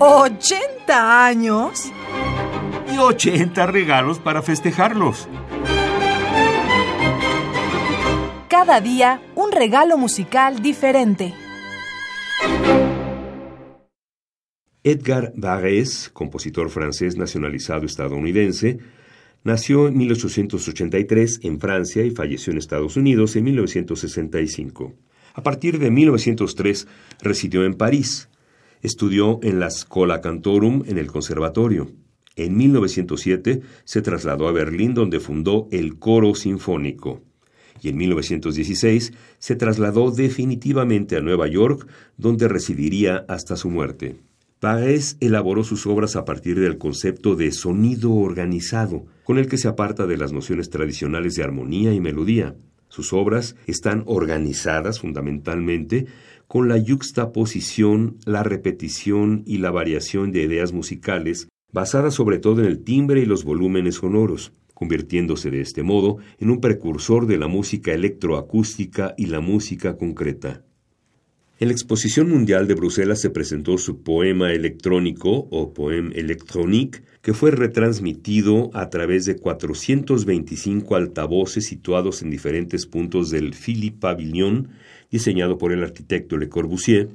¿80 años? Y 80 regalos para festejarlos. Cada día un regalo musical diferente. Edgar Varese, compositor francés nacionalizado estadounidense, nació en 1883 en Francia y falleció en Estados Unidos en 1965. A partir de 1903 residió en París. Estudió en la Scola Cantorum en el Conservatorio. En 1907 se trasladó a Berlín donde fundó el Coro Sinfónico. Y en 1916 se trasladó definitivamente a Nueva York donde residiría hasta su muerte. Paes elaboró sus obras a partir del concepto de sonido organizado, con el que se aparta de las nociones tradicionales de armonía y melodía. Sus obras están organizadas fundamentalmente con la yuxtaposición, la repetición y la variación de ideas musicales, basadas sobre todo en el timbre y los volúmenes sonoros, convirtiéndose de este modo en un precursor de la música electroacústica y la música concreta. En la Exposición Mundial de Bruselas se presentó su poema electrónico o poème électronique, que fue retransmitido a través de 425 altavoces situados en diferentes puntos del Philippe Pavillon, diseñado por el arquitecto Le Corbusier,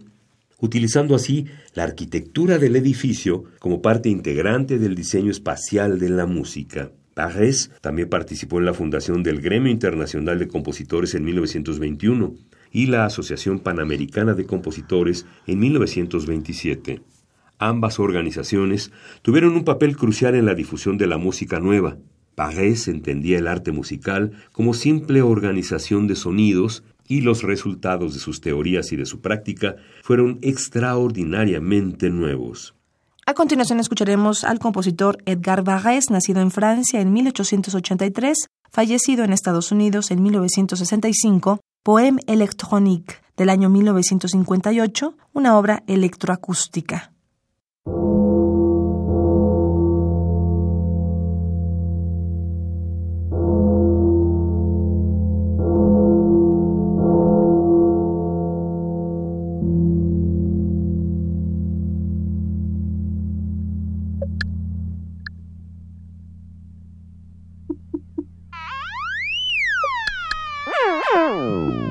utilizando así la arquitectura del edificio como parte integrante del diseño espacial de la música. Parés también participó en la fundación del Gremio Internacional de Compositores en 1921, y la Asociación Panamericana de Compositores en 1927. Ambas organizaciones tuvieron un papel crucial en la difusión de la música nueva. Parés entendía el arte musical como simple organización de sonidos y los resultados de sus teorías y de su práctica fueron extraordinariamente nuevos. A continuación escucharemos al compositor Edgar Varese, nacido en Francia en 1883, fallecido en Estados Unidos en 1965, Poème électronique del año 1958, una obra electroacústica. Oh!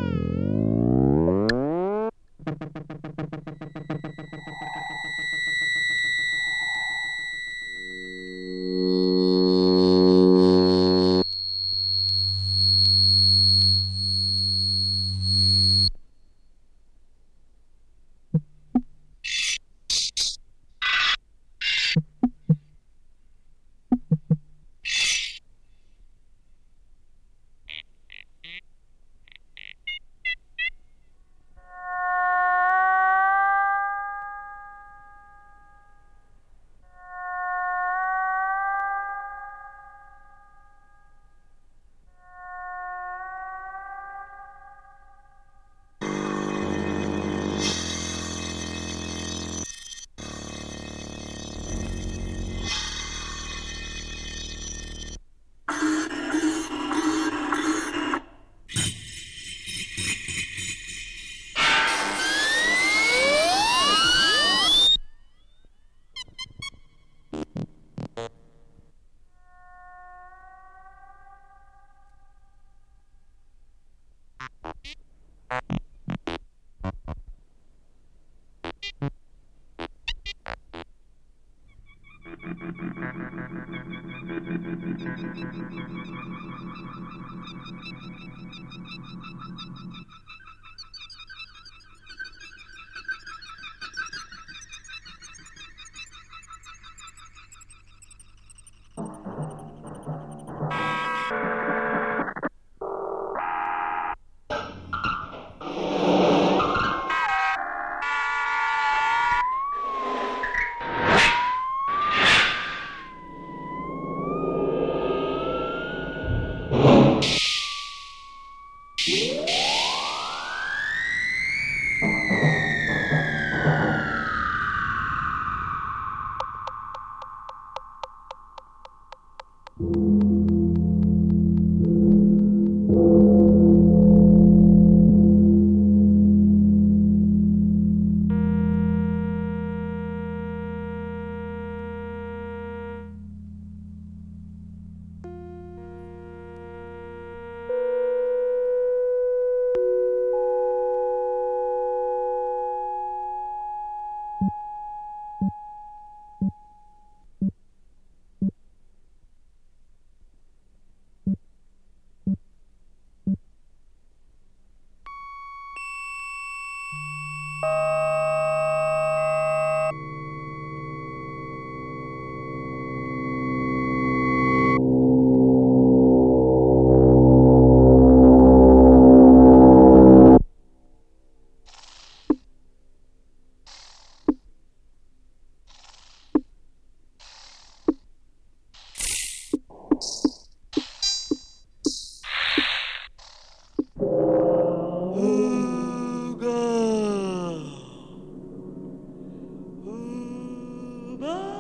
Bye.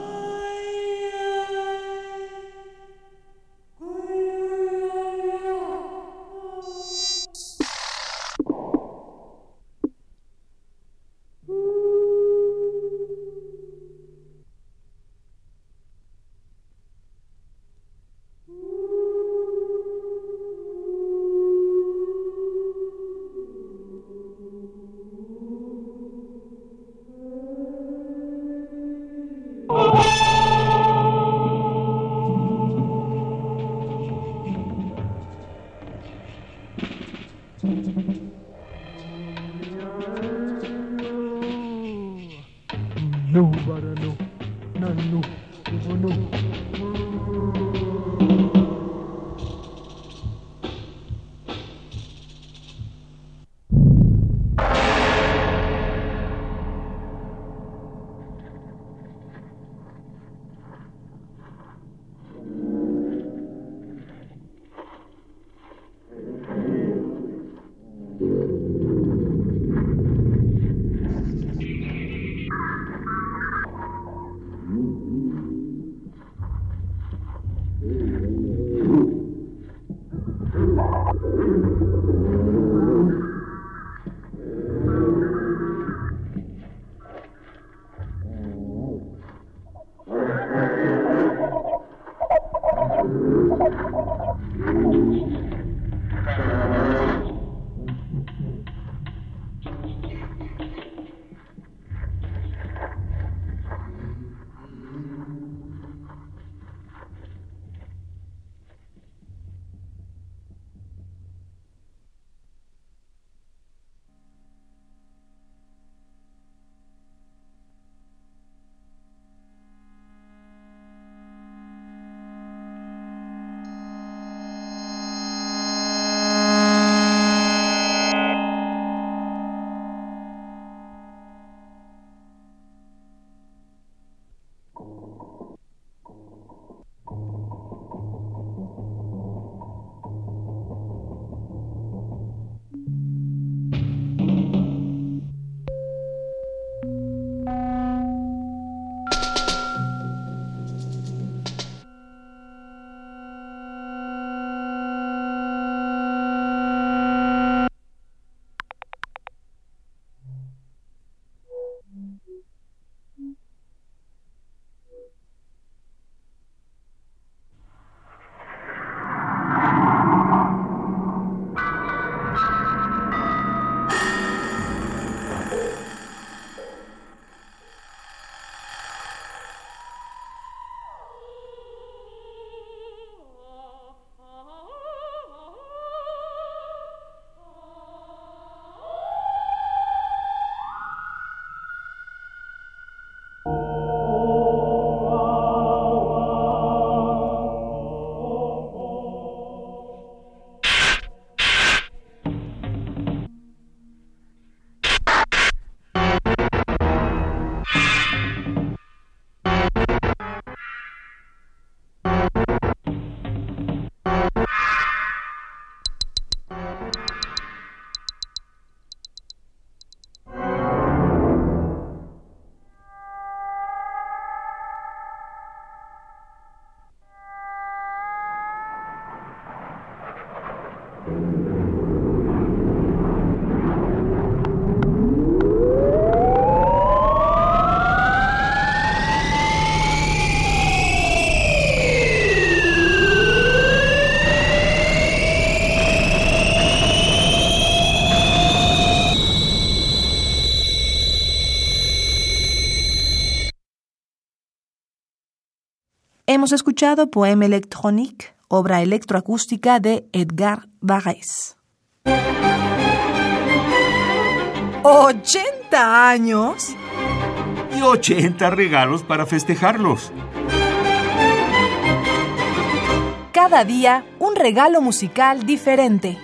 Hemos escuchado Poème électronique, obra electroacústica de Edgar Varese. ¿80 años? Y 80 regalos para festejarlos. Cada día un regalo musical diferente.